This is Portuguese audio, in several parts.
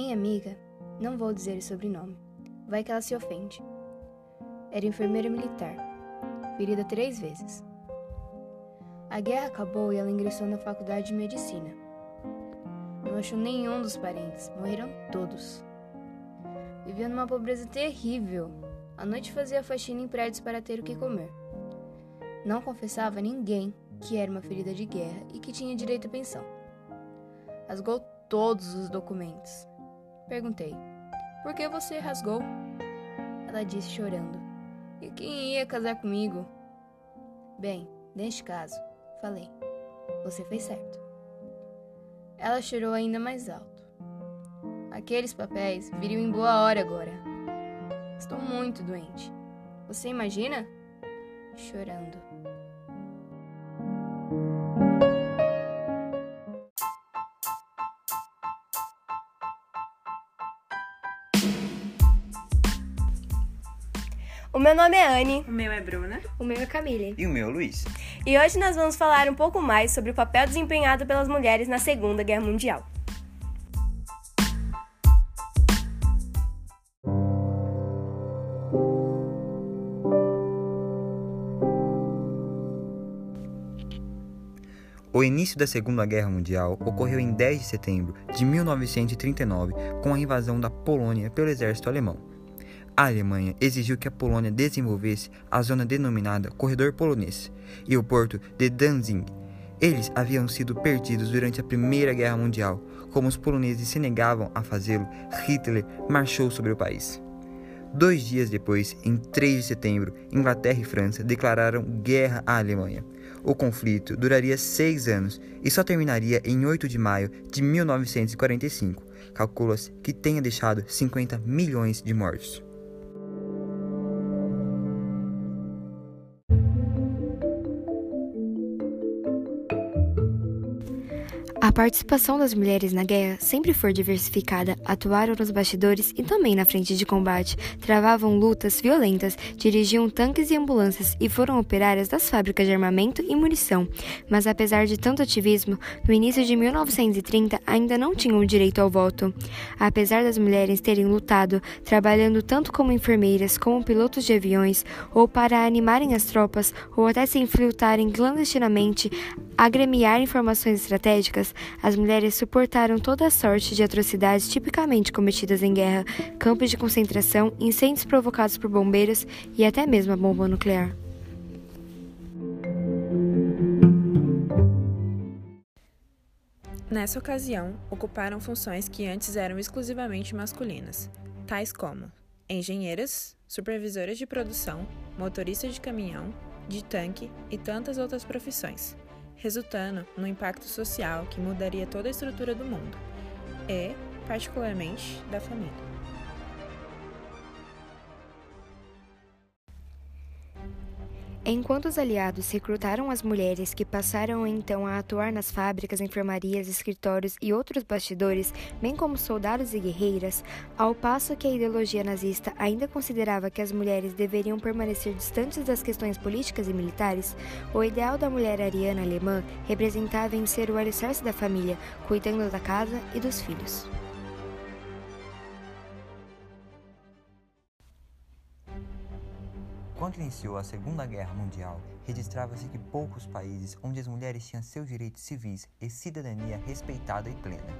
Minha amiga, não vou dizer o sobrenome, vai que ela se ofende. Era enfermeira militar, ferida três vezes. A guerra acabou e ela ingressou na faculdade de medicina. Não achou nenhum dos parentes, morreram todos. Vivia numa pobreza terrível. À noite fazia faxina em prédios para ter o que comer. Não confessava a ninguém que era uma ferida de guerra e que tinha direito à pensão. Rasgou todos os documentos. Perguntei: Por que você rasgou? Ela disse chorando: E quem ia casar comigo? Bem, neste caso, falei: Você fez certo. Ela chorou ainda mais alto. Aqueles papéis viriam em boa hora agora. Estou muito doente. Você imagina? Chorando. O meu nome é Anne. O meu é Bruna. O meu é Camille. E o meu, Luiz. E hoje nós vamos falar um pouco mais sobre o papel desempenhado pelas mulheres na Segunda Guerra Mundial. O início da Segunda Guerra Mundial ocorreu em 10 de setembro de 1939 com a invasão da Polônia pelo exército alemão. A Alemanha exigiu que a Polônia desenvolvesse a zona denominada Corredor Polonês e o porto de Danzig. Eles haviam sido perdidos durante a Primeira Guerra Mundial. Como os poloneses se negavam a fazê-lo, Hitler marchou sobre o país. Dois dias depois, em 3 de setembro, Inglaterra e França declararam guerra à Alemanha. O conflito duraria seis anos e só terminaria em 8 de maio de 1945. Calcula-se que tenha deixado 50 milhões de mortos. A participação das mulheres na guerra sempre foi diversificada, atuaram nos bastidores e também na frente de combate, travavam lutas violentas, dirigiam tanques e ambulâncias e foram operárias das fábricas de armamento e munição. Mas apesar de tanto ativismo, no início de 1930 ainda não tinham direito ao voto. Apesar das mulheres terem lutado, trabalhando tanto como enfermeiras como pilotos de aviões, ou para animarem as tropas, ou até se infiltrarem clandestinamente, agremiar informações estratégicas, as mulheres suportaram toda a sorte de atrocidades tipicamente cometidas em guerra, campos de concentração, incêndios provocados por bombeiros e até mesmo a bomba nuclear. Nessa ocasião, ocuparam funções que antes eram exclusivamente masculinas, tais como engenheiras, supervisoras de produção, motoristas de caminhão, de tanque e tantas outras profissões resultando no impacto social que mudaria toda a estrutura do mundo e, particularmente, da família. Enquanto os aliados recrutaram as mulheres que passaram então a atuar nas fábricas, enfermarias, escritórios e outros bastidores, bem como soldados e guerreiras, ao passo que a ideologia nazista ainda considerava que as mulheres deveriam permanecer distantes das questões políticas e militares, o ideal da mulher ariana alemã representava em ser o alicerce da família, cuidando da casa e dos filhos. Quando iniciou a Segunda Guerra Mundial, registrava-se que poucos países onde as mulheres tinham seus direitos civis e cidadania respeitada e plena.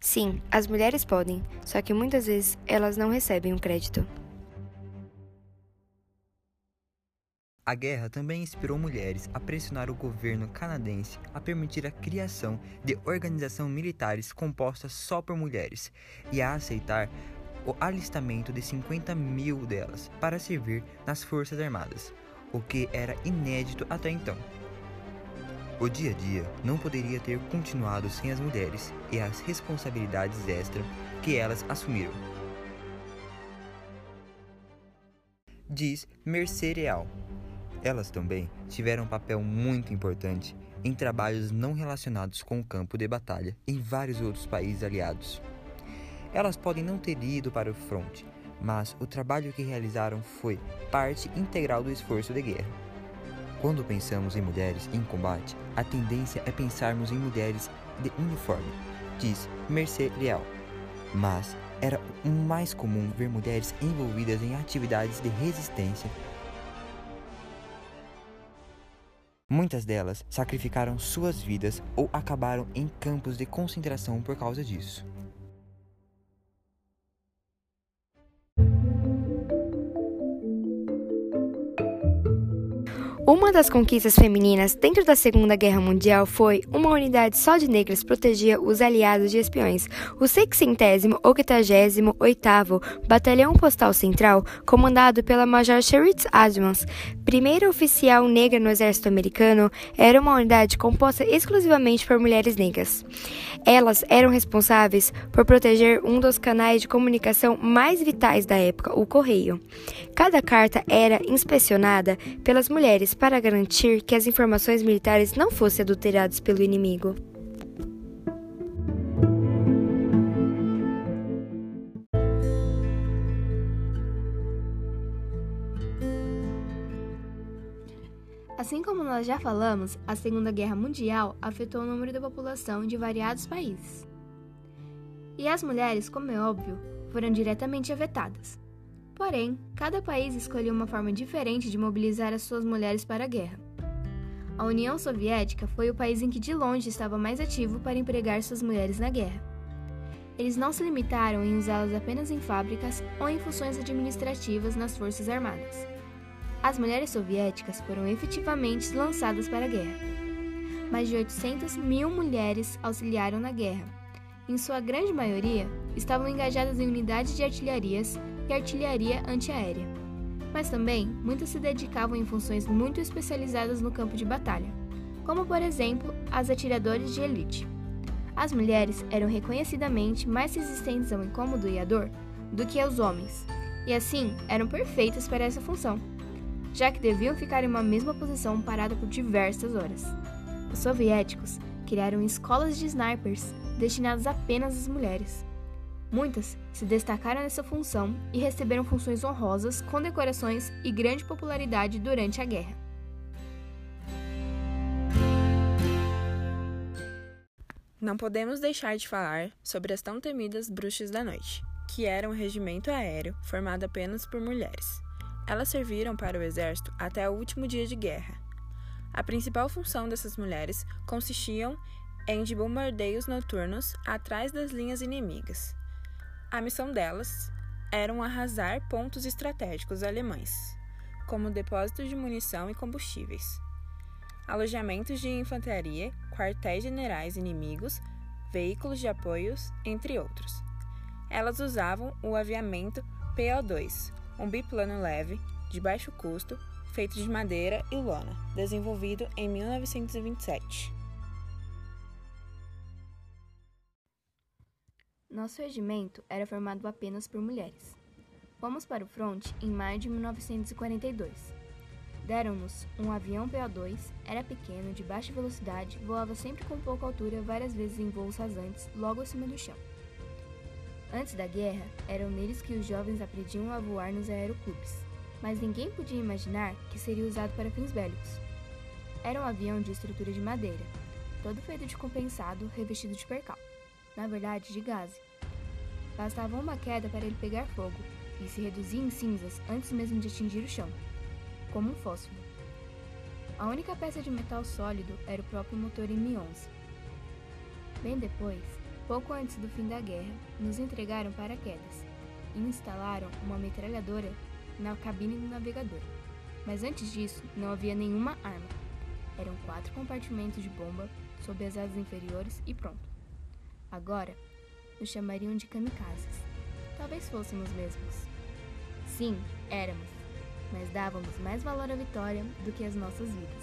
Sim, as mulheres podem, só que muitas vezes elas não recebem um crédito. A guerra também inspirou mulheres a pressionar o governo canadense a permitir a criação de organizações militares compostas só por mulheres e a aceitar o alistamento de 50 mil delas para servir nas Forças Armadas, o que era inédito até então. O dia a dia não poderia ter continuado sem as mulheres e as responsabilidades extras que elas assumiram. Diz Mercereal. Elas também tiveram um papel muito importante em trabalhos não relacionados com o campo de batalha em vários outros países aliados. Elas podem não ter ido para o fronte, mas o trabalho que realizaram foi parte integral do esforço de guerra. Quando pensamos em mulheres em combate, a tendência é pensarmos em mulheres de uniforme, diz Mercê Leal. Mas era mais comum ver mulheres envolvidas em atividades de resistência. Muitas delas sacrificaram suas vidas ou acabaram em campos de concentração por causa disso. Uma das conquistas femininas dentro da Segunda Guerra Mundial foi uma unidade só de negras protegia os aliados de espiões. O 688º Batalhão Postal Central, comandado pela Major Cheritz Adams, primeira oficial negra no exército americano, era uma unidade composta exclusivamente por mulheres negras. Elas eram responsáveis por proteger um dos canais de comunicação mais vitais da época, o correio. Cada carta era inspecionada pelas mulheres para garantir que as informações militares não fossem adulteradas pelo inimigo. Assim como nós já falamos, a Segunda Guerra Mundial afetou o número da população de variados países. E as mulheres, como é óbvio, foram diretamente afetadas. Porém, cada país escolheu uma forma diferente de mobilizar as suas mulheres para a guerra. A União Soviética foi o país em que de longe estava mais ativo para empregar suas mulheres na guerra. Eles não se limitaram em usá-las apenas em fábricas ou em funções administrativas nas forças armadas. As mulheres soviéticas foram efetivamente lançadas para a guerra. Mais de 800 mil mulheres auxiliaram na guerra. Em sua grande maioria, estavam engajadas em unidades de artilharias e artilharia antiaérea. Mas também muitas se dedicavam em funções muito especializadas no campo de batalha, como por exemplo as atiradoras de elite. As mulheres eram reconhecidamente mais resistentes ao incômodo e à dor do que os homens, e assim eram perfeitas para essa função, já que deviam ficar em uma mesma posição parada por diversas horas. Os soviéticos criaram escolas de snipers destinadas apenas às mulheres. Muitas se destacaram nessa função e receberam funções honrosas, condecorações e grande popularidade durante a guerra. Não podemos deixar de falar sobre as tão temidas Bruxas da Noite, que eram um regimento aéreo formado apenas por mulheres. Elas serviram para o exército até o último dia de guerra. A principal função dessas mulheres consistiam em de bombardeios noturnos atrás das linhas inimigas. A missão delas era arrasar pontos estratégicos alemães, como depósitos de munição e combustíveis, alojamentos de infantaria, quartéis generais inimigos, veículos de apoios, entre outros. Elas usavam o aviamento PO-2, um biplano leve, de baixo custo, feito de madeira e lona, desenvolvido em 1927. Nosso regimento era formado apenas por mulheres. Fomos para o fronte em maio de 1942. Deram-nos um avião PO-2, era pequeno, de baixa velocidade, voava sempre com pouca altura, várias vezes em voos rasantes, logo acima do chão. Antes da guerra, eram neles que os jovens aprendiam a voar nos aeroclubes, mas ninguém podia imaginar que seria usado para fins bélicos. Era um avião de estrutura de madeira, todo feito de compensado, revestido de percal na verdade de gás. Bastava uma queda para ele pegar fogo e se reduzir em cinzas antes mesmo de atingir o chão, como um fósforo. A única peça de metal sólido era o próprio motor M11. Bem depois, pouco antes do fim da guerra, nos entregaram paraquedas e instalaram uma metralhadora na cabine do navegador. Mas antes disso, não havia nenhuma arma. Eram quatro compartimentos de bomba sob as asas inferiores e pronto. Agora, nos chamariam de kamikazes. Talvez fôssemos mesmos. Sim, éramos, mas dávamos mais valor à vitória do que às nossas vidas.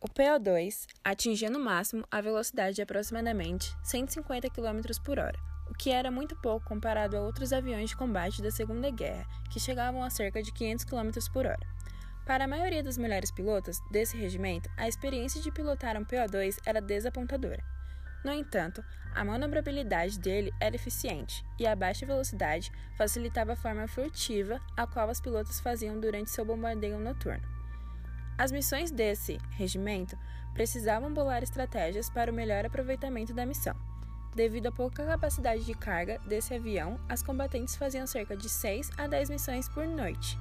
O PO2 atingia no máximo a velocidade de aproximadamente 150 km por hora, o que era muito pouco comparado a outros aviões de combate da Segunda Guerra, que chegavam a cerca de 500 km por hora. Para a maioria das mulheres pilotas desse regimento, a experiência de pilotar um PO2 era desapontadora. No entanto, a manobrabilidade dele era eficiente e a baixa velocidade facilitava a forma furtiva a qual os pilotos faziam durante seu bombardeio noturno. As missões desse regimento precisavam bolar estratégias para o melhor aproveitamento da missão. Devido à pouca capacidade de carga desse avião, as combatentes faziam cerca de 6 a 10 missões por noite.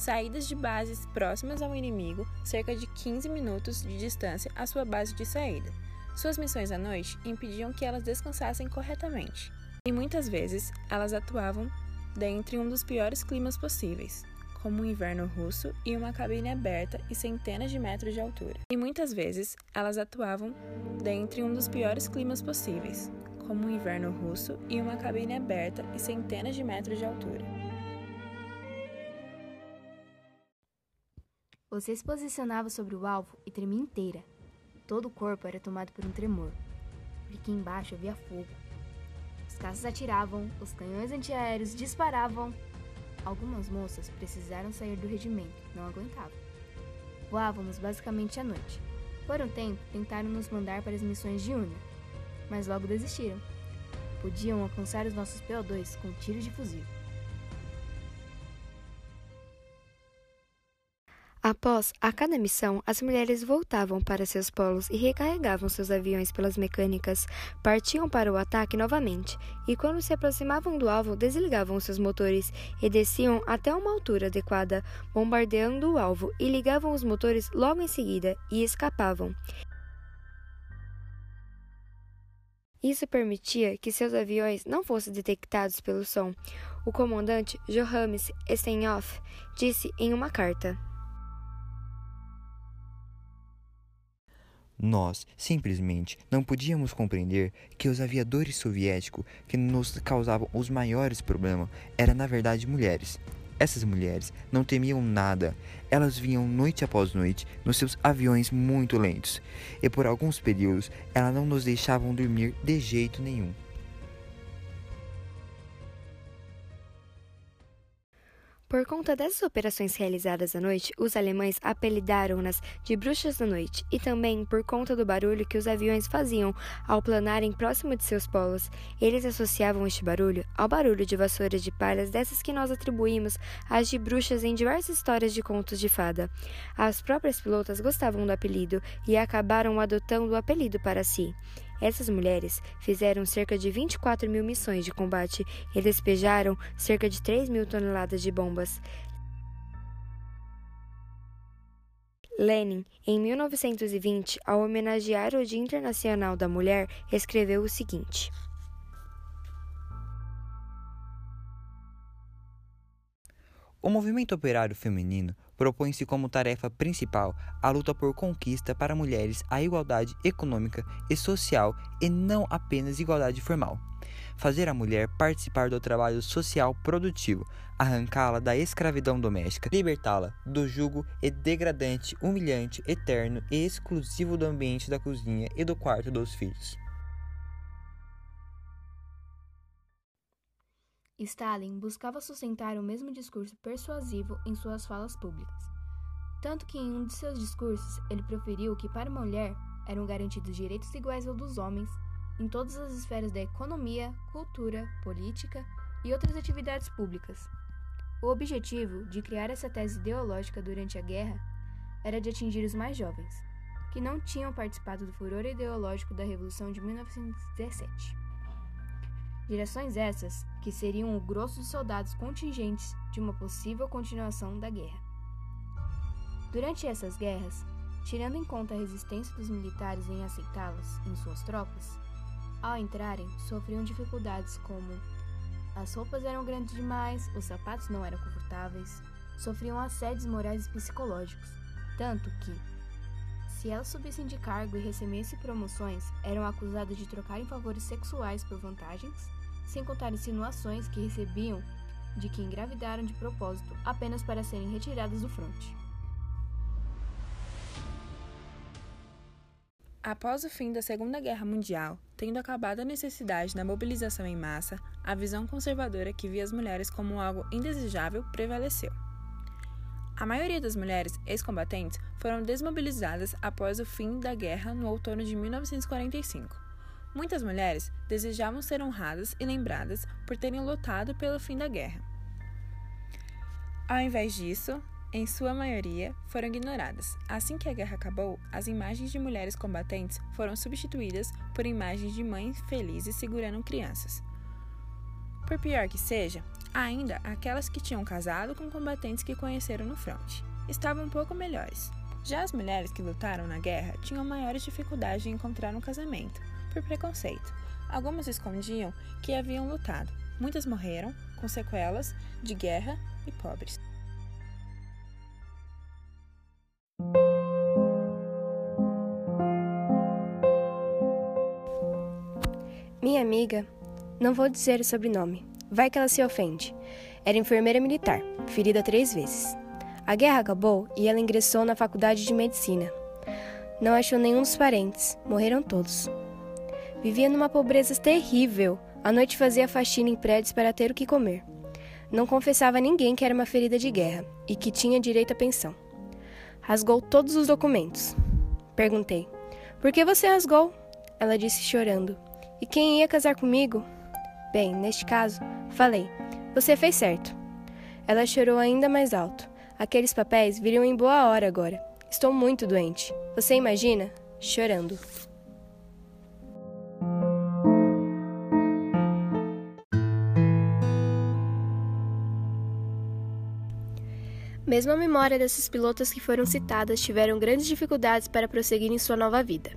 Saídas de bases próximas ao inimigo, cerca de 15 minutos de distância à sua base de saída. Suas missões à noite impediam que elas descansassem corretamente. E muitas vezes elas atuavam dentre um dos piores climas possíveis, como o inverno russo e uma cabine aberta e centenas de metros de altura. E muitas vezes elas atuavam dentre um dos piores climas possíveis, como o inverno russo e uma cabine aberta e centenas de metros de altura. Você se posicionava sobre o alvo e tremia inteira. Todo o corpo era tomado por um tremor, porque embaixo havia fogo. Os caças atiravam, os canhões antiaéreos disparavam. Algumas moças precisaram sair do regimento, não aguentavam. Voávamos basicamente à noite. Por um tempo, tentaram nos mandar para as missões de Una, mas logo desistiram. Podiam alcançar os nossos PO2 com tiros de fuzil. Após a cada missão, as mulheres voltavam para seus polos e recarregavam seus aviões pelas mecânicas, partiam para o ataque novamente, e quando se aproximavam do alvo, desligavam seus motores e desciam até uma altura adequada, bombardeando o alvo, e ligavam os motores logo em seguida e escapavam. Isso permitia que seus aviões não fossem detectados pelo som. O comandante Johannes Steinhoff disse em uma carta. Nós, simplesmente, não podíamos compreender que os aviadores soviéticos que nos causavam os maiores problemas eram, na verdade, mulheres. Essas mulheres não temiam nada. Elas vinham noite após noite nos seus aviões muito lentos, e por alguns períodos elas não nos deixavam dormir de jeito nenhum. Por conta dessas operações realizadas à noite, os alemães apelidaram-nas de bruxas da noite, e também por conta do barulho que os aviões faziam ao planarem próximo de seus polos. Eles associavam este barulho ao barulho de vassouras de palhas dessas que nós atribuímos às de bruxas em diversas histórias de contos de fada. As próprias pilotas gostavam do apelido e acabaram adotando o apelido para si. Essas mulheres fizeram cerca de 24 mil missões de combate e despejaram cerca de 3 mil toneladas de bombas. Lenin, em 1920, ao homenagear o Dia Internacional da Mulher, escreveu o seguinte: O movimento operário feminino propõe-se como tarefa principal a luta por conquista para mulheres a igualdade econômica e social e não apenas igualdade formal. Fazer a mulher participar do trabalho social produtivo, arrancá-la da escravidão doméstica, libertá-la do jugo e degradante, humilhante, eterno e exclusivo do ambiente da cozinha e do quarto dos filhos. Stalin buscava sustentar o mesmo discurso persuasivo em suas falas públicas. Tanto que em um de seus discursos ele proferiu que para a mulher eram garantidos direitos iguais aos dos homens em todas as esferas da economia, cultura, política e outras atividades públicas. O objetivo de criar essa tese ideológica durante a guerra era de atingir os mais jovens, que não tinham participado do furor ideológico da Revolução de 1917. Direções essas que seriam o grosso dos soldados contingentes de uma possível continuação da guerra. Durante essas guerras, tirando em conta a resistência dos militares em aceitá-las em suas tropas, ao entrarem, sofriam dificuldades como as roupas eram grandes demais, os sapatos não eram confortáveis, sofriam assédios morais e psicológicos, tanto que, se elas subissem de cargo e recebessem promoções, eram acusadas de trocarem favores sexuais por vantagens sem contar insinuações que recebiam de que engravidaram de propósito apenas para serem retiradas do fronte. Após o fim da Segunda Guerra Mundial, tendo acabado a necessidade da mobilização em massa, a visão conservadora que via as mulheres como algo indesejável prevaleceu. A maioria das mulheres ex-combatentes foram desmobilizadas após o fim da guerra no outono de 1945. Muitas mulheres desejavam ser honradas e lembradas por terem lutado pelo fim da guerra. Ao invés disso, em sua maioria, foram ignoradas. Assim que a guerra acabou, as imagens de mulheres combatentes foram substituídas por imagens de mães felizes segurando crianças. Por pior que seja, ainda aquelas que tinham casado com combatentes que conheceram no fronte estavam um pouco melhores. Já as mulheres que lutaram na guerra tinham maiores dificuldades de encontrar um casamento, por preconceito. Algumas escondiam que haviam lutado. Muitas morreram, com sequelas de guerra e pobres. Minha amiga, não vou dizer o sobrenome, vai que ela se ofende. Era enfermeira militar, ferida três vezes. A guerra acabou e ela ingressou na faculdade de medicina. Não achou nenhum dos parentes, morreram todos. Vivia numa pobreza terrível. À noite fazia faxina em prédios para ter o que comer. Não confessava a ninguém que era uma ferida de guerra e que tinha direito à pensão. Rasgou todos os documentos. Perguntei: Por que você rasgou? Ela disse chorando. E quem ia casar comigo? Bem, neste caso, falei: Você fez certo. Ela chorou ainda mais alto. Aqueles papéis viriam em boa hora agora. Estou muito doente. Você imagina? Chorando. Mesmo a memória dessas pilotas que foram citadas tiveram grandes dificuldades para prosseguir em sua nova vida.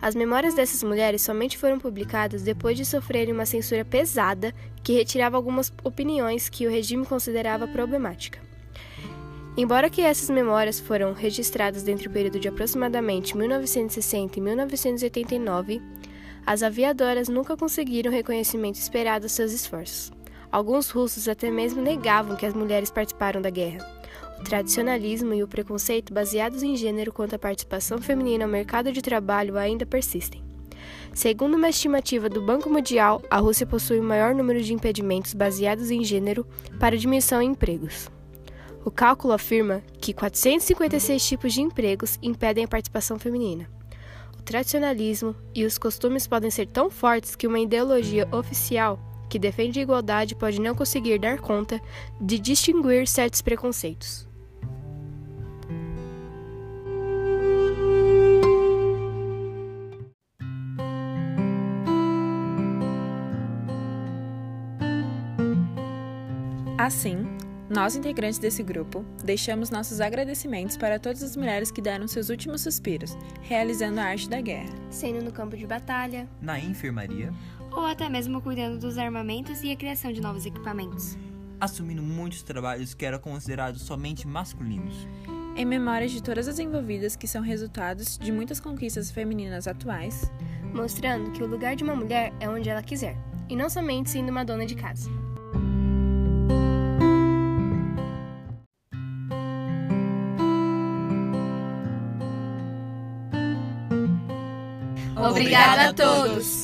As memórias dessas mulheres somente foram publicadas depois de sofrerem uma censura pesada que retirava algumas opiniões que o regime considerava problemática. Embora que essas memórias foram registradas dentro do período de aproximadamente 1960 e 1989, as aviadoras nunca conseguiram o reconhecimento esperado aos seus esforços. Alguns russos até mesmo negavam que as mulheres participaram da guerra. Tradicionalismo e o preconceito baseados em gênero quanto à participação feminina no mercado de trabalho ainda persistem. Segundo uma estimativa do Banco Mundial, a Rússia possui o maior número de impedimentos baseados em gênero para diminuição em empregos. O cálculo afirma que 456 tipos de empregos impedem a participação feminina. O tradicionalismo e os costumes podem ser tão fortes que uma ideologia oficial que defende a igualdade pode não conseguir dar conta de distinguir certos preconceitos. Assim, nós, integrantes desse grupo, deixamos nossos agradecimentos para todas as mulheres que deram seus últimos suspiros, realizando a arte da guerra. Sendo no campo de batalha, Na enfermaria, Ou até mesmo cuidando dos armamentos e a criação de novos equipamentos. assumindo muitos trabalhos que eram considerados somente masculinos. Em memória de todas as envolvidas que são resultados de muitas conquistas femininas atuais, mostrando que o lugar de uma mulher é onde ela quiser, e não somente sendo uma dona de casa. Obrigada a todos!